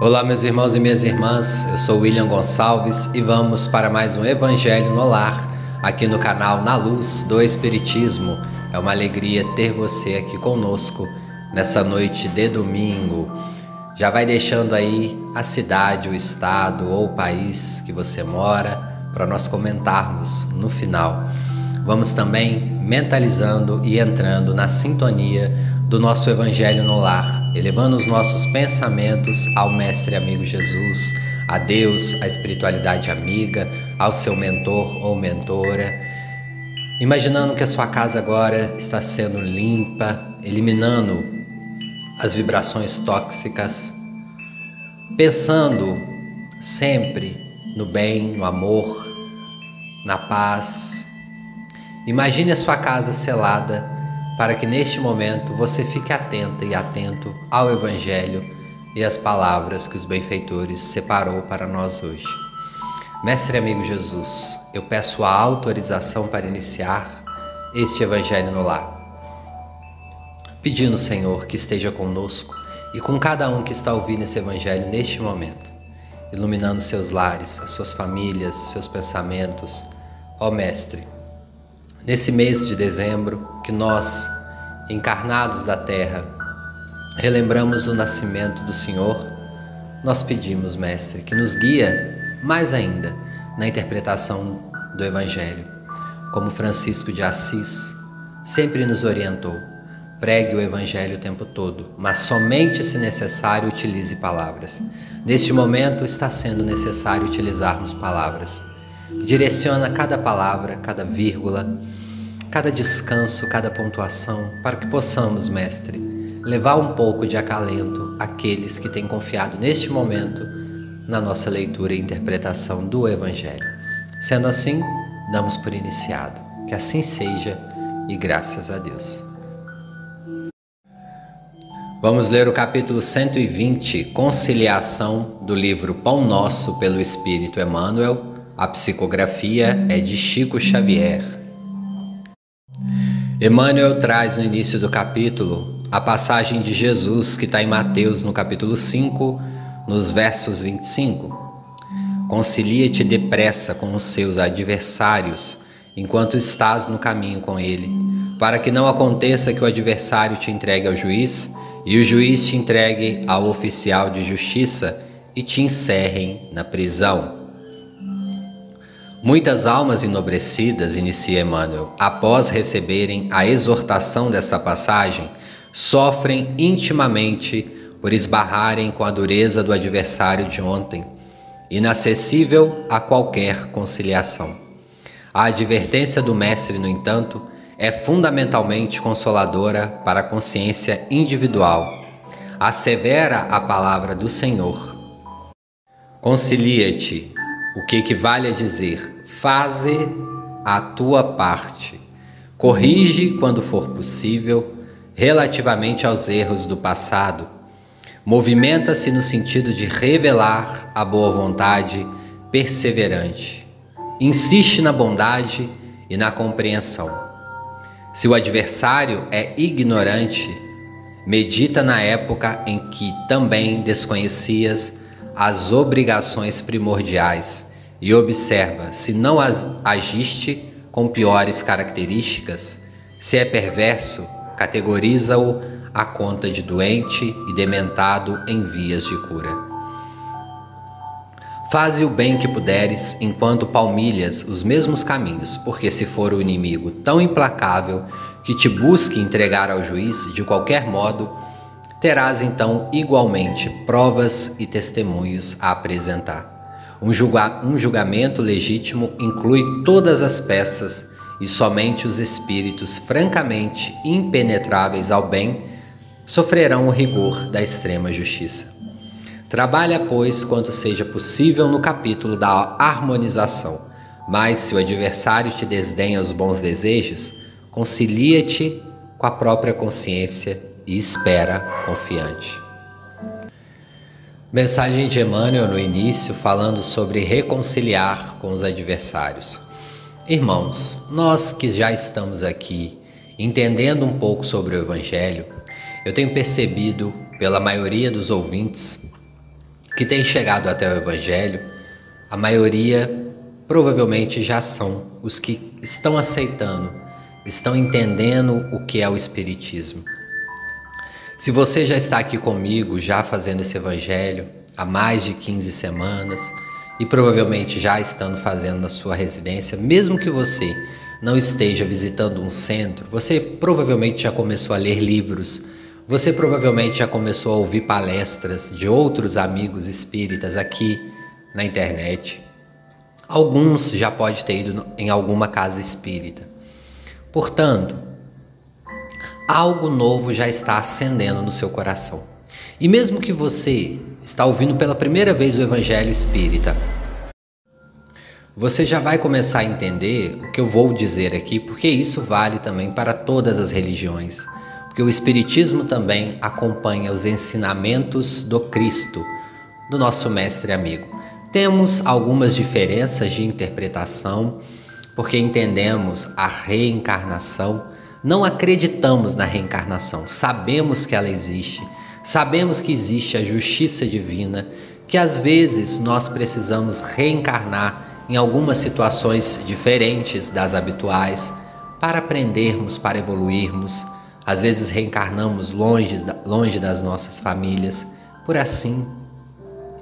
Olá, meus irmãos e minhas irmãs. Eu sou William Gonçalves e vamos para mais um Evangelho no Lar, aqui no canal Na Luz do Espiritismo. É uma alegria ter você aqui conosco nessa noite de domingo. Já vai deixando aí a cidade, o estado ou o país que você mora para nós comentarmos no final. Vamos também mentalizando e entrando na sintonia do nosso Evangelho no lar, elevando os nossos pensamentos ao Mestre amigo Jesus, a Deus, a espiritualidade amiga, ao seu mentor ou mentora. Imaginando que a sua casa agora está sendo limpa, eliminando as vibrações tóxicas, pensando sempre no bem, no amor, na paz. Imagine a sua casa selada para que neste momento você fique atenta e atento ao Evangelho e às palavras que os benfeitores separou para nós hoje. Mestre amigo Jesus, eu peço a autorização para iniciar este Evangelho no lar. Pedindo, Senhor, que esteja conosco e com cada um que está ouvindo esse Evangelho neste momento, iluminando seus lares, as suas famílias, seus pensamentos. Ó Mestre, Nesse mês de dezembro, que nós, encarnados da terra, relembramos o nascimento do Senhor, nós pedimos, Mestre, que nos guia mais ainda na interpretação do Evangelho, como Francisco de Assis sempre nos orientou. Pregue o Evangelho o tempo todo, mas somente se necessário utilize palavras. Neste momento está sendo necessário utilizarmos palavras. Direciona cada palavra, cada vírgula, cada descanso, cada pontuação, para que possamos, Mestre, levar um pouco de acalento àqueles que têm confiado neste momento na nossa leitura e interpretação do Evangelho. Sendo assim, damos por iniciado. Que assim seja e graças a Deus. Vamos ler o capítulo 120, Conciliação, do livro Pão Nosso pelo Espírito Emmanuel. A psicografia é de Chico Xavier. Emmanuel traz no início do capítulo a passagem de Jesus que está em Mateus no capítulo 5, nos versos 25. Concilia-te depressa com os seus adversários enquanto estás no caminho com ele, para que não aconteça que o adversário te entregue ao juiz e o juiz te entregue ao oficial de justiça e te encerrem na prisão. Muitas almas enobrecidas, inicia Emmanuel, após receberem a exortação desta passagem, sofrem intimamente por esbarrarem com a dureza do adversário de ontem, inacessível a qualquer conciliação. A advertência do Mestre, no entanto, é fundamentalmente consoladora para a consciência individual. Assevera a palavra do Senhor. Concilia-te, o que equivale a dizer: Faze a tua parte. Corrige quando for possível relativamente aos erros do passado. Movimenta-se no sentido de revelar a boa vontade perseverante. Insiste na bondade e na compreensão. Se o adversário é ignorante, medita na época em que também desconhecias as obrigações primordiais e observa se não agiste com piores características, se é perverso, categoriza-o à conta de doente e dementado em vias de cura. Faze o bem que puderes enquanto palmilhas os mesmos caminhos, porque se for o inimigo tão implacável que te busque entregar ao juiz de qualquer modo, terás então igualmente provas e testemunhos a apresentar. Um, julga um julgamento legítimo inclui todas as peças e somente os espíritos francamente impenetráveis ao bem sofrerão o rigor da extrema justiça. Trabalha, pois, quanto seja possível no capítulo da harmonização, mas se o adversário te desdenha os bons desejos, concilia-te com a própria consciência e espera confiante. Mensagem de Emmanuel no início falando sobre reconciliar com os adversários. Irmãos, nós que já estamos aqui entendendo um pouco sobre o Evangelho, eu tenho percebido pela maioria dos ouvintes que têm chegado até o Evangelho, a maioria provavelmente já são os que estão aceitando, estão entendendo o que é o Espiritismo. Se você já está aqui comigo, já fazendo esse Evangelho há mais de 15 semanas e provavelmente já estando fazendo na sua residência, mesmo que você não esteja visitando um centro, você provavelmente já começou a ler livros você provavelmente já começou a ouvir palestras de outros amigos espíritas aqui na internet. Alguns já pode ter ido em alguma casa espírita. Portanto, algo novo já está acendendo no seu coração. E mesmo que você está ouvindo pela primeira vez o evangelho espírita, você já vai começar a entender o que eu vou dizer aqui, porque isso vale também para todas as religiões porque o Espiritismo também acompanha os ensinamentos do Cristo, do nosso mestre amigo. Temos algumas diferenças de interpretação, porque entendemos a reencarnação, não acreditamos na reencarnação, sabemos que ela existe, sabemos que existe a justiça divina, que às vezes nós precisamos reencarnar em algumas situações diferentes das habituais para aprendermos, para evoluirmos às vezes reencarnamos longe, longe das nossas famílias. Por assim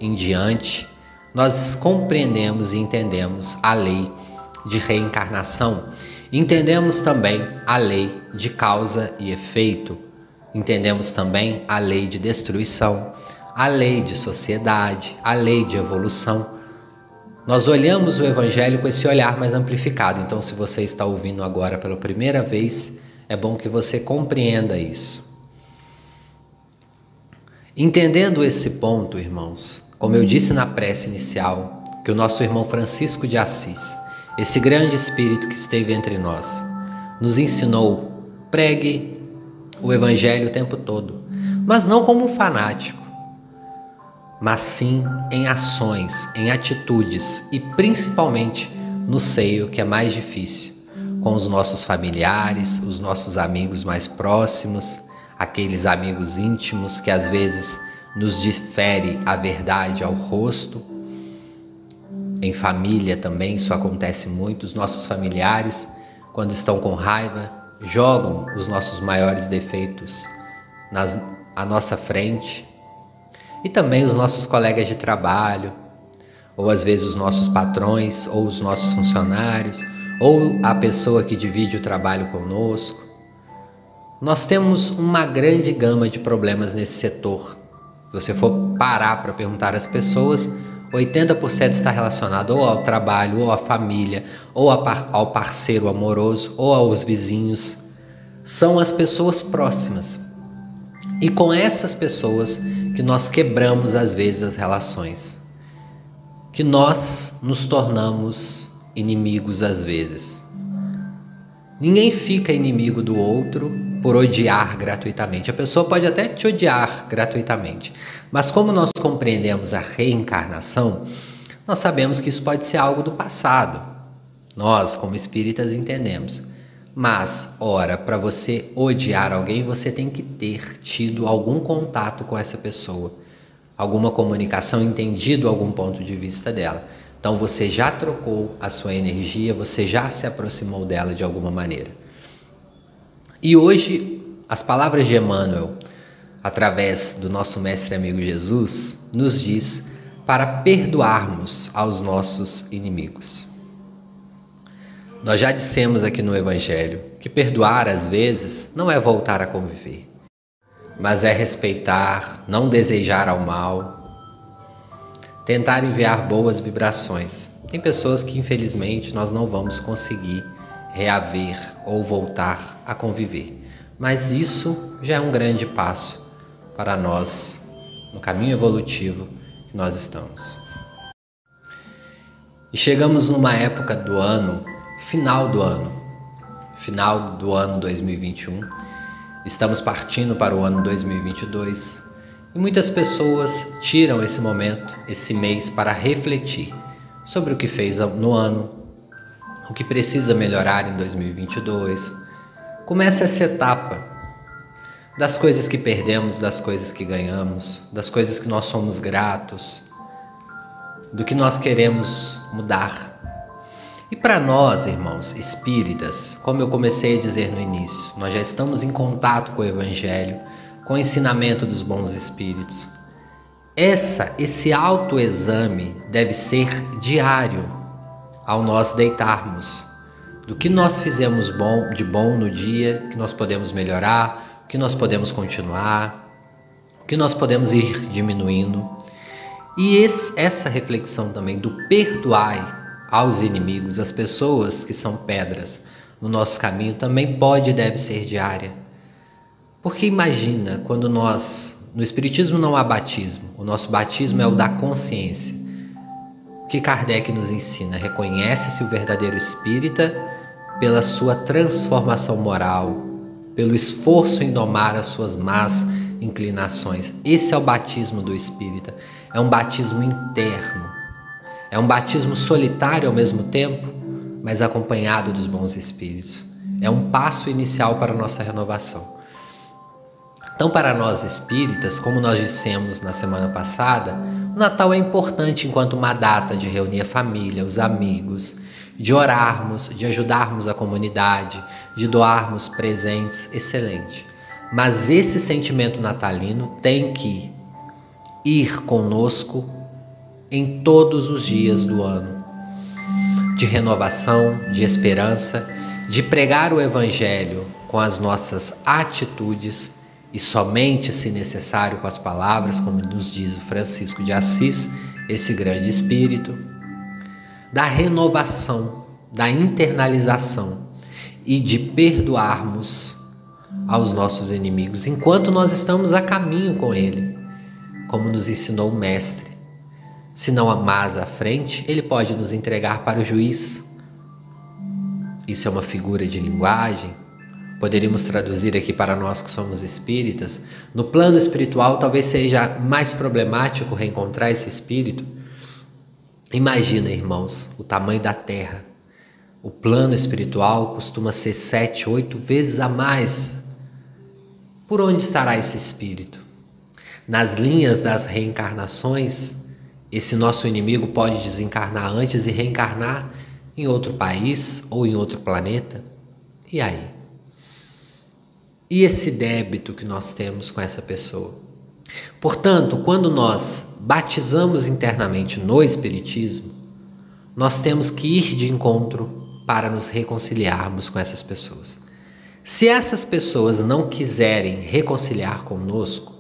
em diante, nós compreendemos e entendemos a lei de reencarnação. Entendemos também a lei de causa e efeito. Entendemos também a lei de destruição, a lei de sociedade, a lei de evolução. Nós olhamos o Evangelho com esse olhar mais amplificado. Então, se você está ouvindo agora pela primeira vez, é bom que você compreenda isso. Entendendo esse ponto, irmãos, como eu disse na prece inicial, que o nosso irmão Francisco de Assis, esse grande espírito que esteve entre nós, nos ensinou: pregue o evangelho o tempo todo, mas não como um fanático, mas sim em ações, em atitudes e principalmente no seio que é mais difícil com os nossos familiares, os nossos amigos mais próximos, aqueles amigos íntimos que às vezes nos difere a verdade ao rosto. Em família também isso acontece muito. Os nossos familiares, quando estão com raiva, jogam os nossos maiores defeitos nas, à nossa frente. E também os nossos colegas de trabalho, ou às vezes os nossos patrões ou os nossos funcionários ou a pessoa que divide o trabalho conosco. Nós temos uma grande gama de problemas nesse setor. Se você for parar para perguntar às pessoas, 80% está relacionado ou ao trabalho, ou à família, ou ao parceiro amoroso, ou aos vizinhos. São as pessoas próximas. E com essas pessoas que nós quebramos às vezes as relações, que nós nos tornamos inimigos às vezes. Ninguém fica inimigo do outro por odiar gratuitamente. A pessoa pode até te odiar gratuitamente, mas como nós compreendemos a reencarnação, nós sabemos que isso pode ser algo do passado. Nós, como espíritas, entendemos. Mas, ora, para você odiar alguém, você tem que ter tido algum contato com essa pessoa, alguma comunicação, entendido algum ponto de vista dela. Então você já trocou a sua energia, você já se aproximou dela de alguma maneira. E hoje, as palavras de Emmanuel, através do nosso mestre amigo Jesus, nos diz para perdoarmos aos nossos inimigos. Nós já dissemos aqui no Evangelho que perdoar às vezes não é voltar a conviver, mas é respeitar, não desejar ao mal, tentar enviar boas vibrações. Tem pessoas que infelizmente nós não vamos conseguir reaver ou voltar a conviver, mas isso já é um grande passo para nós no caminho evolutivo que nós estamos. E chegamos numa época do ano, final do ano, final do ano 2021. Estamos partindo para o ano 2022 e muitas pessoas tiram esse momento, esse mês, para refletir sobre o que fez no ano, o que precisa melhorar em 2022. Começa essa etapa. das coisas que perdemos, das coisas que ganhamos, das coisas que nós somos gratos, do que nós queremos mudar. E para nós, irmãos espíritas, como eu comecei a dizer no início, nós já estamos em contato com o Evangelho, com o ensinamento dos bons espíritos. Essa, esse autoexame deve ser diário ao nós deitarmos. Do que nós fizemos bom, de bom no dia, que nós podemos melhorar, o que nós podemos continuar, o que nós podemos ir diminuindo. E esse, essa reflexão também do perdoai aos inimigos, as pessoas que são pedras no nosso caminho, também pode e deve ser diária. Porque imagina quando nós, no Espiritismo não há batismo, o nosso batismo é o da consciência. Que Kardec nos ensina? Reconhece-se o verdadeiro espírita pela sua transformação moral, pelo esforço em domar as suas más inclinações. Esse é o batismo do espírita. É um batismo interno. É um batismo solitário ao mesmo tempo, mas acompanhado dos bons espíritos. É um passo inicial para a nossa renovação. Então, para nós espíritas, como nós dissemos na semana passada, o Natal é importante enquanto uma data de reunir a família, os amigos, de orarmos, de ajudarmos a comunidade, de doarmos presentes, excelente. Mas esse sentimento natalino tem que ir conosco em todos os dias do ano, de renovação, de esperança, de pregar o Evangelho com as nossas atitudes e somente, se necessário, com as palavras, como nos diz o Francisco de Assis, esse grande espírito, da renovação, da internalização e de perdoarmos aos nossos inimigos enquanto nós estamos a caminho com Ele como nos ensinou o Mestre. Se não amás à frente, ele pode nos entregar para o juiz. Isso é uma figura de linguagem. Poderíamos traduzir aqui para nós que somos espíritas. No plano espiritual, talvez seja mais problemático reencontrar esse espírito. Imagina, irmãos, o tamanho da Terra. O plano espiritual costuma ser sete, oito vezes a mais. Por onde estará esse espírito? nas linhas das reencarnações, esse nosso inimigo pode desencarnar antes e reencarnar em outro país ou em outro planeta. E aí? E esse débito que nós temos com essa pessoa? Portanto, quando nós batizamos internamente no Espiritismo, nós temos que ir de encontro para nos reconciliarmos com essas pessoas. Se essas pessoas não quiserem reconciliar conosco,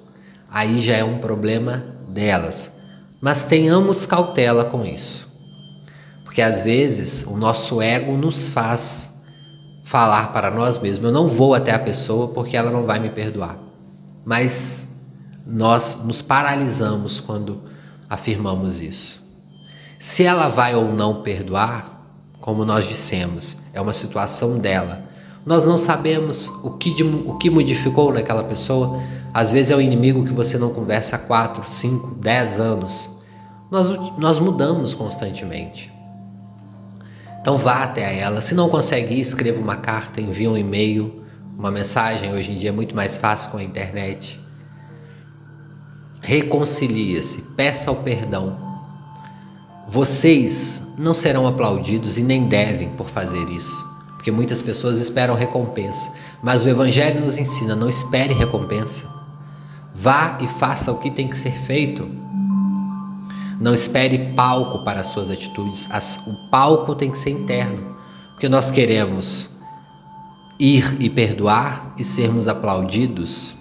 aí já é um problema delas. Mas tenhamos cautela com isso. Porque às vezes o nosso ego nos faz falar para nós mesmos: eu não vou até a pessoa porque ela não vai me perdoar. Mas nós nos paralisamos quando afirmamos isso. Se ela vai ou não perdoar, como nós dissemos, é uma situação dela. Nós não sabemos o que, o que modificou naquela pessoa, às vezes é o inimigo que você não conversa há 4, 5, 10 anos. Nós, nós mudamos constantemente. Então vá até ela. Se não consegue ir, escreva uma carta, envie um e-mail, uma mensagem. Hoje em dia é muito mais fácil com a internet. Reconcilie-se, peça o perdão. Vocês não serão aplaudidos e nem devem por fazer isso, porque muitas pessoas esperam recompensa. Mas o Evangelho nos ensina: não espere recompensa. Vá e faça o que tem que ser feito. Não espere palco para as suas atitudes. As, o palco tem que ser interno. Porque nós queremos ir e perdoar e sermos aplaudidos.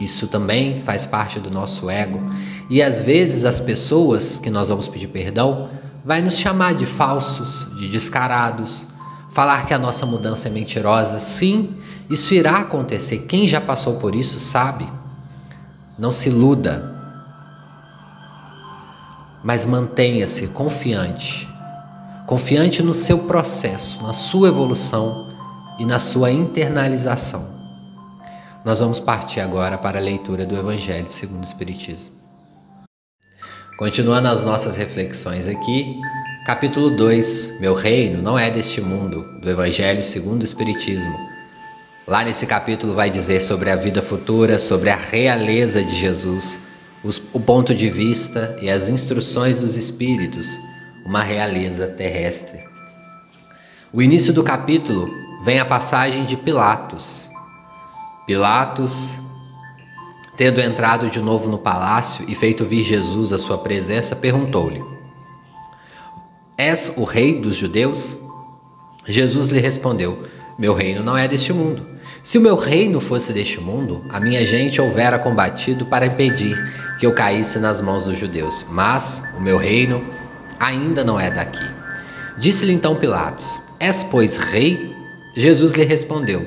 Isso também faz parte do nosso ego. E às vezes as pessoas que nós vamos pedir perdão vai nos chamar de falsos, de descarados, falar que a nossa mudança é mentirosa. Sim, isso irá acontecer. Quem já passou por isso sabe. Não se iluda, mas mantenha-se confiante, confiante no seu processo, na sua evolução e na sua internalização. Nós vamos partir agora para a leitura do Evangelho segundo o Espiritismo. Continuando as nossas reflexões aqui, capítulo 2: Meu reino não é deste mundo, do Evangelho segundo o Espiritismo Lá nesse capítulo vai dizer sobre a vida futura, sobre a realeza de Jesus, os, o ponto de vista e as instruções dos Espíritos, uma realeza terrestre. O início do capítulo vem a passagem de Pilatos. Pilatos, tendo entrado de novo no palácio e feito vir Jesus à sua presença, perguntou-lhe: És o rei dos judeus? Jesus lhe respondeu: Meu reino não é deste mundo. Se o meu reino fosse deste mundo, a minha gente houvera combatido para impedir que eu caísse nas mãos dos judeus. Mas o meu reino ainda não é daqui. Disse-lhe então Pilatos: És, pois, rei? Jesus lhe respondeu: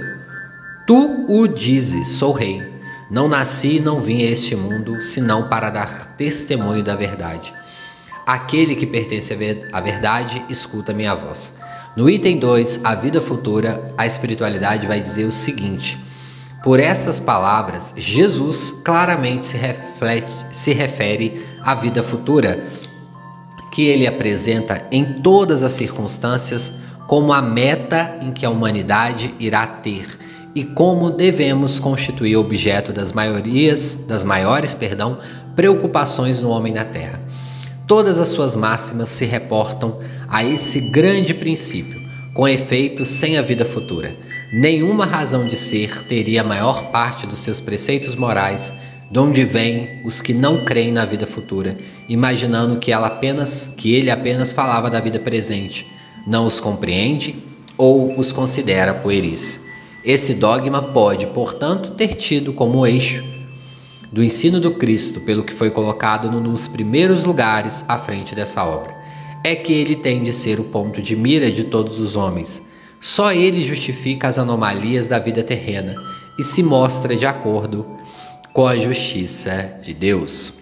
Tu o dizes, sou rei. Não nasci e não vim a este mundo senão para dar testemunho da verdade. Aquele que pertence à verdade escuta minha voz. No item 2, a vida futura, a espiritualidade vai dizer o seguinte: por essas palavras, Jesus claramente se, reflete, se refere à vida futura, que ele apresenta em todas as circunstâncias como a meta em que a humanidade irá ter e como devemos constituir objeto das maiorias, das maiores, perdão, preocupações no homem na terra. Todas as suas máximas se reportam a esse grande princípio, com efeito sem a vida futura. Nenhuma razão de ser teria a maior parte dos seus preceitos morais de onde vêm os que não creem na vida futura, imaginando que ela apenas que ele apenas falava da vida presente, não os compreende ou os considera pueris. Esse dogma pode, portanto, ter tido como eixo do ensino do Cristo, pelo que foi colocado nos primeiros lugares à frente dessa obra. É que ele tem de ser o ponto de mira de todos os homens. Só ele justifica as anomalias da vida terrena e se mostra de acordo com a justiça de Deus.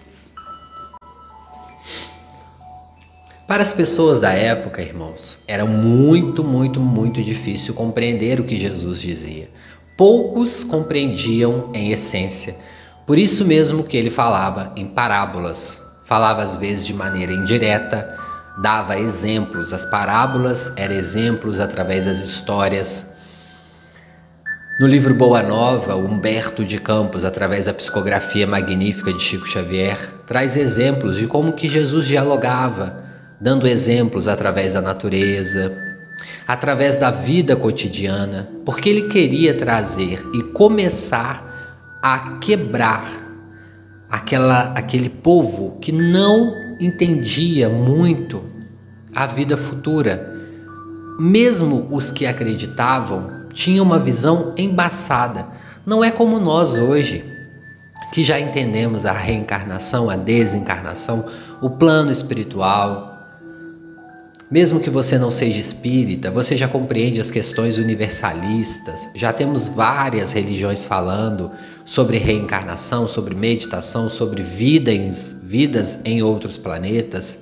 Para as pessoas da época, irmãos, era muito, muito, muito difícil compreender o que Jesus dizia. Poucos compreendiam em essência por isso mesmo que ele falava em parábolas, falava às vezes de maneira indireta, dava exemplos. As parábolas eram exemplos através das histórias. No livro Boa Nova, Humberto de Campos, através da psicografia magnífica de Chico Xavier, traz exemplos de como que Jesus dialogava, dando exemplos através da natureza, através da vida cotidiana, porque ele queria trazer e começar a quebrar aquela, aquele povo que não entendia muito a vida futura. Mesmo os que acreditavam tinham uma visão embaçada. Não é como nós hoje, que já entendemos a reencarnação, a desencarnação, o plano espiritual, mesmo que você não seja espírita, você já compreende as questões universalistas. Já temos várias religiões falando sobre reencarnação, sobre meditação, sobre vidas, vidas em outros planetas.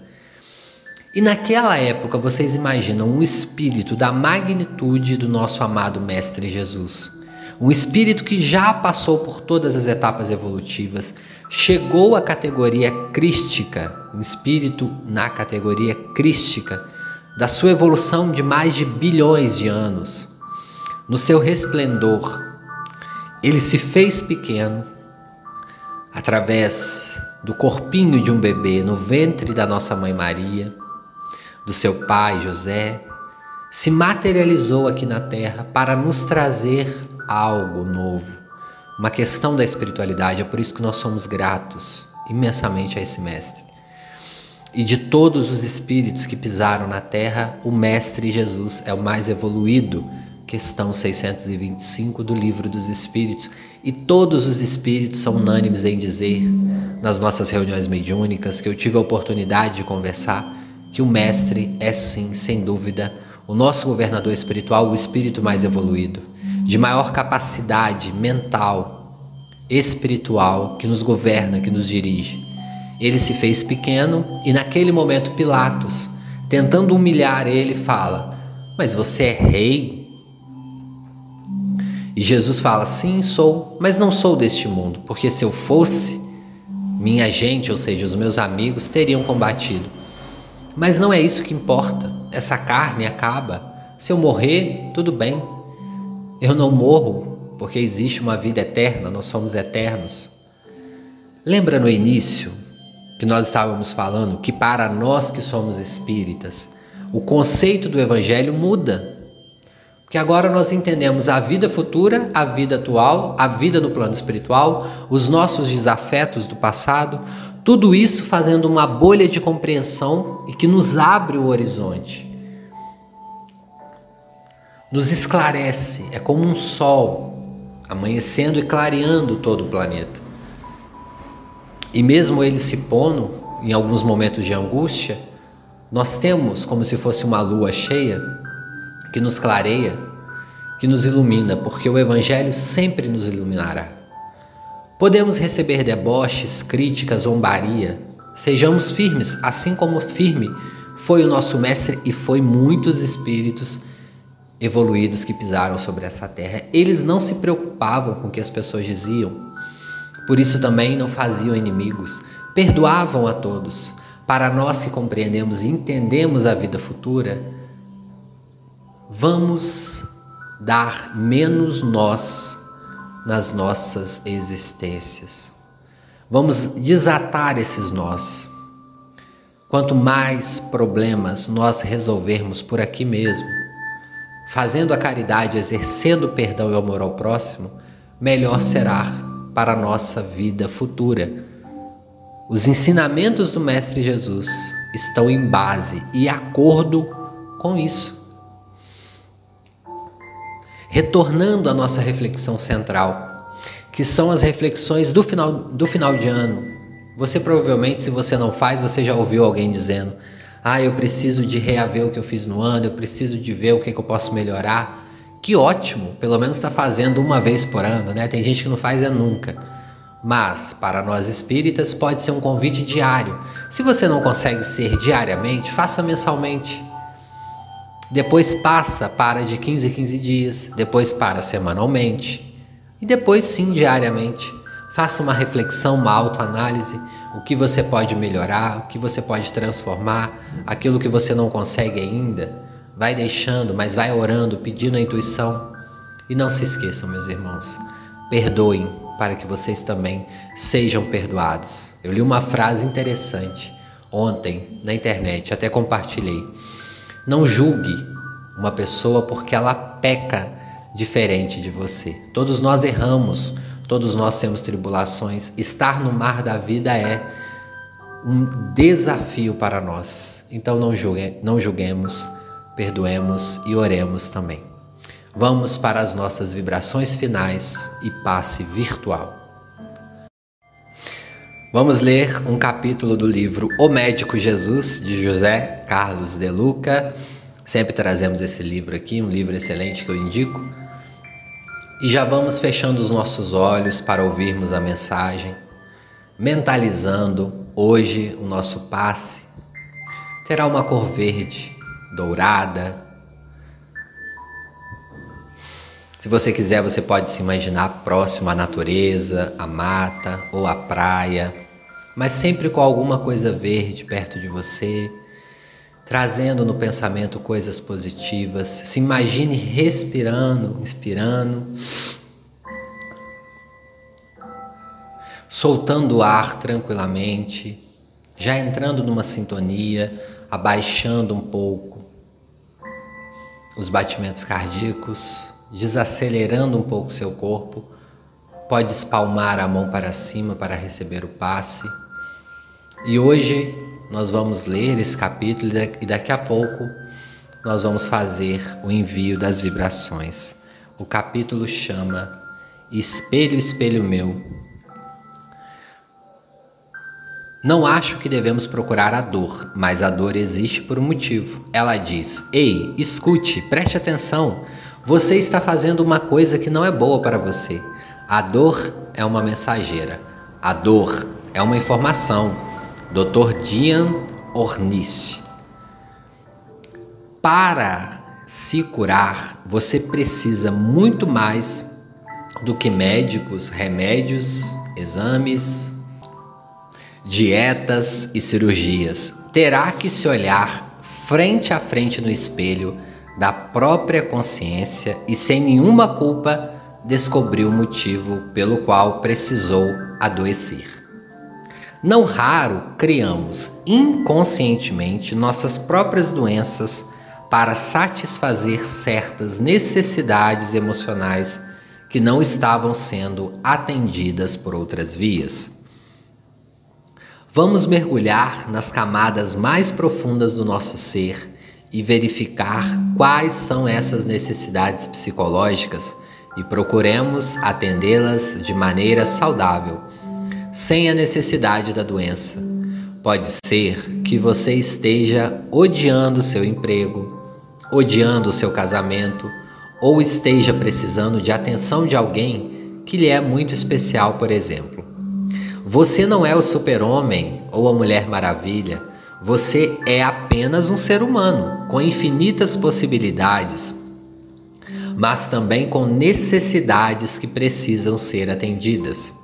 E naquela época vocês imaginam um espírito da magnitude do nosso amado Mestre Jesus. Um espírito que já passou por todas as etapas evolutivas, chegou à categoria crística, um espírito na categoria crística da sua evolução de mais de bilhões de anos, no seu resplendor, ele se fez pequeno através do corpinho de um bebê no ventre da nossa mãe Maria, do seu pai José, se materializou aqui na terra para nos trazer algo novo, uma questão da espiritualidade. É por isso que nós somos gratos imensamente a esse mestre e de todos os espíritos que pisaram na terra, o Mestre Jesus é o mais evoluído. Questão 625 do Livro dos Espíritos. E todos os espíritos são unânimes em dizer, nas nossas reuniões mediúnicas, que eu tive a oportunidade de conversar, que o Mestre é sim, sem dúvida, o nosso governador espiritual, o espírito mais evoluído, de maior capacidade mental, espiritual, que nos governa, que nos dirige. Ele se fez pequeno e naquele momento Pilatos, tentando humilhar ele, fala: Mas você é rei? E Jesus fala: Sim, sou, mas não sou deste mundo, porque se eu fosse, minha gente, ou seja, os meus amigos, teriam combatido. Mas não é isso que importa. Essa carne acaba. Se eu morrer, tudo bem. Eu não morro porque existe uma vida eterna, nós somos eternos. Lembra no início que nós estávamos falando que para nós que somos espíritas, o conceito do evangelho muda. Porque agora nós entendemos a vida futura, a vida atual, a vida no plano espiritual, os nossos desafetos do passado, tudo isso fazendo uma bolha de compreensão e que nos abre o horizonte. Nos esclarece, é como um sol amanhecendo e clareando todo o planeta. E mesmo ele se pondo em alguns momentos de angústia, nós temos como se fosse uma lua cheia que nos clareia, que nos ilumina, porque o Evangelho sempre nos iluminará. Podemos receber deboches, críticas, zombaria. Sejamos firmes, assim como firme foi o nosso Mestre e foi muitos espíritos evoluídos que pisaram sobre essa terra. Eles não se preocupavam com o que as pessoas diziam. Por isso também não faziam inimigos, perdoavam a todos. Para nós que compreendemos e entendemos a vida futura, vamos dar menos nós nas nossas existências. Vamos desatar esses nós. Quanto mais problemas nós resolvermos por aqui mesmo, fazendo a caridade, exercendo o perdão e o amor ao próximo, melhor será para a nossa vida futura. Os ensinamentos do Mestre Jesus estão em base e acordo com isso retornando à nossa reflexão central, que são as reflexões do final, do final de ano. Você provavelmente, se você não faz, você já ouviu alguém dizendo: Ah, eu preciso de reaver o que eu fiz no ano, eu preciso de ver o que, que eu posso melhorar. Que ótimo, pelo menos está fazendo uma vez por ano, né? Tem gente que não faz é nunca. Mas, para nós espíritas, pode ser um convite diário. Se você não consegue ser diariamente, faça mensalmente. Depois passa para de 15 em 15 dias, depois para semanalmente e depois sim diariamente. Faça uma reflexão, uma autoanálise, o que você pode melhorar, o que você pode transformar, aquilo que você não consegue ainda, vai deixando, mas vai orando, pedindo a intuição. E não se esqueçam, meus irmãos, perdoem para que vocês também sejam perdoados. Eu li uma frase interessante ontem na internet, até compartilhei. Não julgue uma pessoa porque ela peca diferente de você. Todos nós erramos, todos nós temos tribulações. Estar no mar da vida é um desafio para nós. Então não, julgue, não julguemos, perdoemos e oremos também. Vamos para as nossas vibrações finais e passe virtual. Vamos ler um capítulo do livro O Médico Jesus, de José Carlos de Luca. Sempre trazemos esse livro aqui, um livro excelente que eu indico. E já vamos fechando os nossos olhos para ouvirmos a mensagem, mentalizando hoje o nosso passe. Terá uma cor verde, dourada. Se você quiser, você pode se imaginar próximo à natureza, à mata ou à praia mas sempre com alguma coisa verde perto de você, trazendo no pensamento coisas positivas. Se imagine respirando, inspirando, soltando o ar tranquilamente, já entrando numa sintonia, abaixando um pouco os batimentos cardíacos, desacelerando um pouco seu corpo. Pode espalmar a mão para cima para receber o passe. E hoje nós vamos ler esse capítulo e daqui a pouco nós vamos fazer o envio das vibrações. O capítulo chama Espelho, Espelho Meu. Não acho que devemos procurar a dor, mas a dor existe por um motivo. Ela diz: Ei, escute, preste atenção. Você está fazendo uma coisa que não é boa para você. A dor é uma mensageira. A dor é uma informação Dr. Dian Ornish. Para se curar, você precisa muito mais do que médicos, remédios, exames, dietas e cirurgias. Terá que se olhar frente a frente no espelho da própria consciência e sem nenhuma culpa descobriu o motivo pelo qual precisou adoecer. Não raro criamos inconscientemente nossas próprias doenças para satisfazer certas necessidades emocionais que não estavam sendo atendidas por outras vias. Vamos mergulhar nas camadas mais profundas do nosso ser e verificar quais são essas necessidades psicológicas e procuremos atendê-las de maneira saudável sem a necessidade da doença. Pode ser que você esteja odiando seu emprego, odiando o seu casamento, ou esteja precisando de atenção de alguém que lhe é muito especial, por exemplo. Você não é o super-homem ou a mulher maravilha, você é apenas um ser humano com infinitas possibilidades, mas também com necessidades que precisam ser atendidas.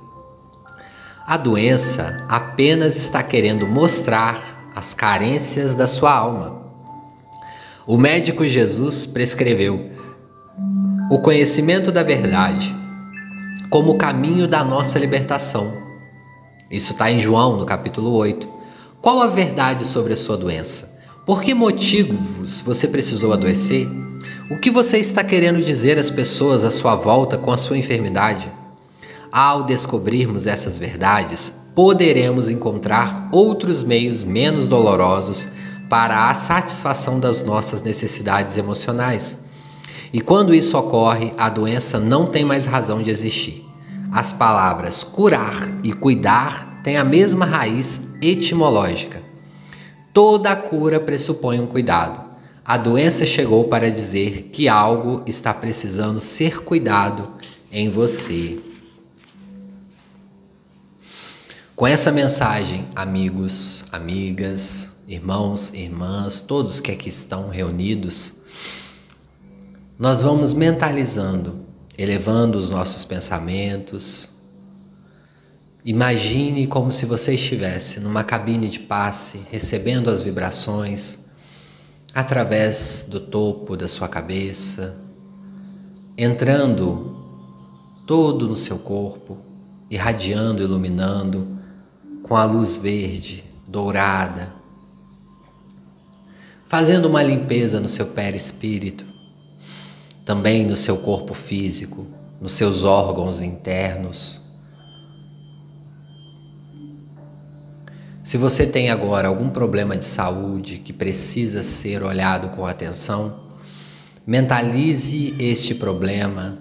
A doença apenas está querendo mostrar as carências da sua alma. O médico Jesus prescreveu o conhecimento da verdade como o caminho da nossa libertação. Isso está em João, no capítulo 8. Qual a verdade sobre a sua doença? Por que motivos você precisou adoecer? O que você está querendo dizer às pessoas à sua volta com a sua enfermidade? Ao descobrirmos essas verdades, poderemos encontrar outros meios menos dolorosos para a satisfação das nossas necessidades emocionais. E quando isso ocorre, a doença não tem mais razão de existir. As palavras curar e cuidar têm a mesma raiz etimológica. Toda cura pressupõe um cuidado. A doença chegou para dizer que algo está precisando ser cuidado em você. Com essa mensagem, amigos, amigas, irmãos, irmãs, todos que aqui estão reunidos, nós vamos mentalizando, elevando os nossos pensamentos. Imagine como se você estivesse numa cabine de passe, recebendo as vibrações através do topo da sua cabeça, entrando todo no seu corpo, irradiando, iluminando com a luz verde, dourada, fazendo uma limpeza no seu perispírito, também no seu corpo físico, nos seus órgãos internos. Se você tem agora algum problema de saúde que precisa ser olhado com atenção, mentalize este problema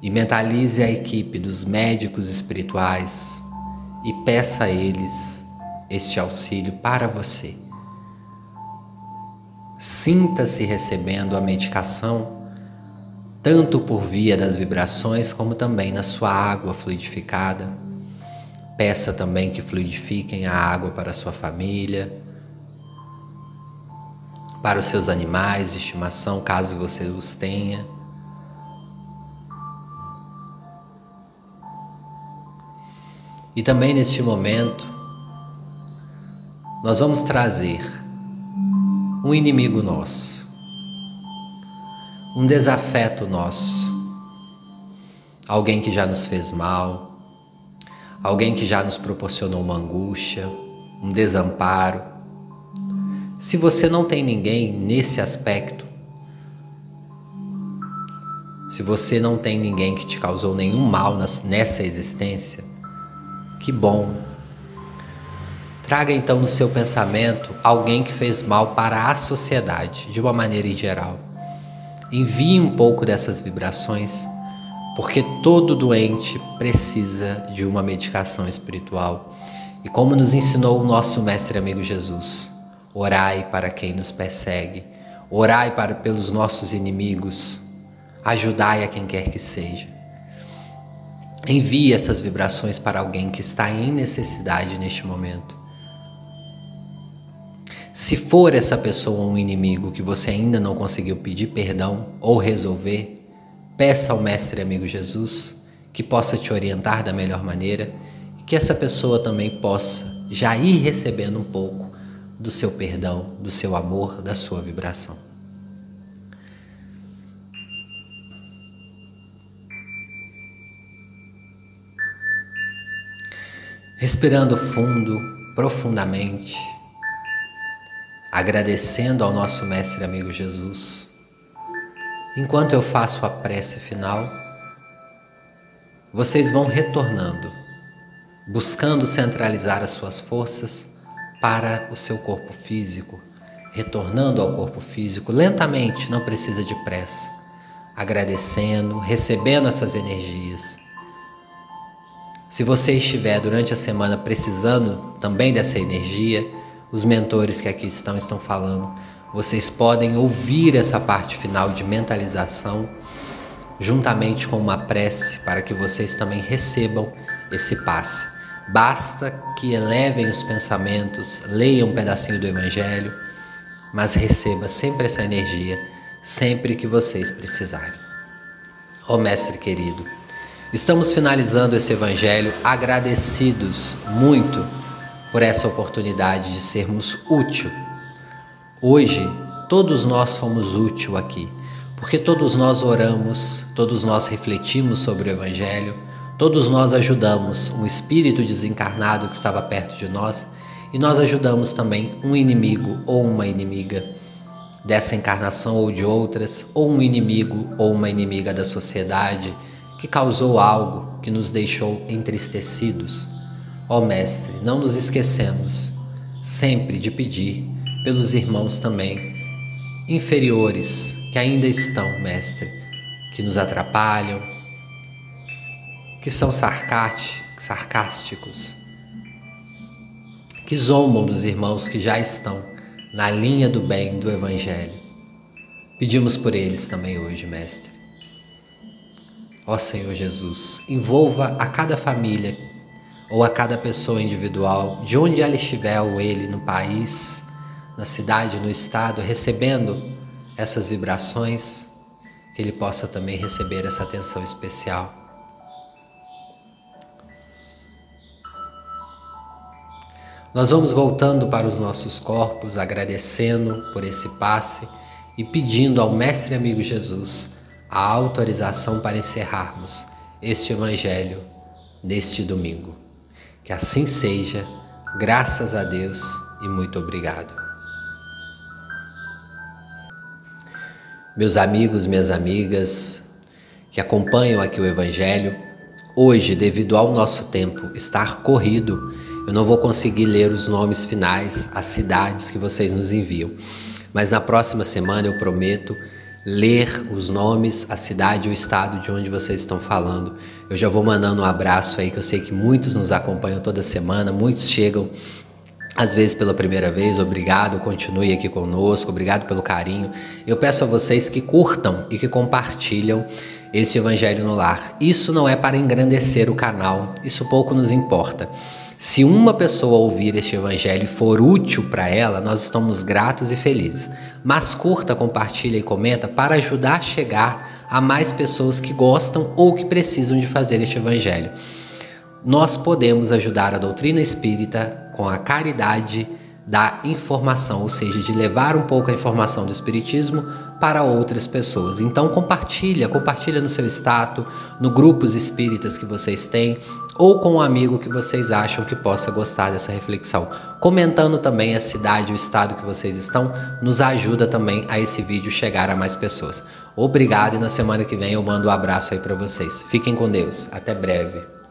e mentalize a equipe dos médicos espirituais e peça a eles este auxílio para você. Sinta-se recebendo a medicação tanto por via das vibrações como também na sua água fluidificada. Peça também que fluidifiquem a água para a sua família, para os seus animais de estimação, caso você os tenha. E também neste momento, nós vamos trazer um inimigo nosso, um desafeto nosso, alguém que já nos fez mal, alguém que já nos proporcionou uma angústia, um desamparo. Se você não tem ninguém nesse aspecto, se você não tem ninguém que te causou nenhum mal nessa existência, que bom. Traga então no seu pensamento alguém que fez mal para a sociedade, de uma maneira em geral. Envie um pouco dessas vibrações, porque todo doente precisa de uma medicação espiritual. E como nos ensinou o nosso mestre amigo Jesus, orai para quem nos persegue, orai para pelos nossos inimigos, ajudai a quem quer que seja. Envie essas vibrações para alguém que está em necessidade neste momento. Se for essa pessoa um inimigo que você ainda não conseguiu pedir perdão ou resolver, Peça ao Mestre amigo Jesus que possa te orientar da melhor maneira e que essa pessoa também possa já ir recebendo um pouco do seu perdão, do seu amor, da sua vibração. Respirando fundo, profundamente, agradecendo ao nosso Mestre Amigo Jesus Enquanto eu faço a prece final, vocês vão retornando, buscando centralizar as suas forças para o seu corpo físico, retornando ao corpo físico lentamente, não precisa de pressa, agradecendo, recebendo essas energias. Se você estiver durante a semana precisando também dessa energia, os mentores que aqui estão estão falando, vocês podem ouvir essa parte final de mentalização juntamente com uma prece para que vocês também recebam esse passe. Basta que elevem os pensamentos, leiam um pedacinho do Evangelho, mas receba sempre essa energia, sempre que vocês precisarem. Ó oh, Mestre querido, Estamos finalizando esse evangelho agradecidos muito por essa oportunidade de sermos útil. Hoje, todos nós fomos útil aqui, porque todos nós oramos, todos nós refletimos sobre o evangelho, todos nós ajudamos um espírito desencarnado que estava perto de nós e nós ajudamos também um inimigo ou uma inimiga dessa encarnação ou de outras, ou um inimigo ou uma inimiga da sociedade que causou algo que nos deixou entristecidos. Ó Mestre, não nos esquecemos sempre de pedir pelos irmãos também inferiores que ainda estão, Mestre, que nos atrapalham, que são sarcásticos, que zombam dos irmãos que já estão na linha do bem do Evangelho. Pedimos por eles também hoje, Mestre. Ó Senhor Jesus, envolva a cada família ou a cada pessoa individual, de onde ela estiver ou ele no país, na cidade, no estado, recebendo essas vibrações, que ele possa também receber essa atenção especial. Nós vamos voltando para os nossos corpos, agradecendo por esse passe e pedindo ao Mestre Amigo Jesus a autorização para encerrarmos este Evangelho neste domingo. Que assim seja, graças a Deus e muito obrigado. Meus amigos, minhas amigas que acompanham aqui o Evangelho, hoje, devido ao nosso tempo estar corrido, eu não vou conseguir ler os nomes finais, as cidades que vocês nos enviam. Mas na próxima semana eu prometo ler os nomes, a cidade o estado de onde vocês estão falando. Eu já vou mandando um abraço aí, que eu sei que muitos nos acompanham toda semana, muitos chegam às vezes pela primeira vez. Obrigado, continue aqui conosco, obrigado pelo carinho. Eu peço a vocês que curtam e que compartilham esse Evangelho no Lar. Isso não é para engrandecer o canal, isso pouco nos importa. Se uma pessoa ouvir este evangelho e for útil para ela, nós estamos gratos e felizes. Mas curta, compartilha e comenta para ajudar a chegar a mais pessoas que gostam ou que precisam de fazer este evangelho. Nós podemos ajudar a doutrina espírita com a caridade da informação, ou seja, de levar um pouco a informação do espiritismo para outras pessoas. Então compartilha, compartilha no seu status, no grupos espíritas que vocês têm ou com um amigo que vocês acham que possa gostar dessa reflexão. Comentando também a cidade, o estado que vocês estão, nos ajuda também a esse vídeo chegar a mais pessoas. Obrigado e na semana que vem eu mando um abraço aí para vocês. Fiquem com Deus. Até breve.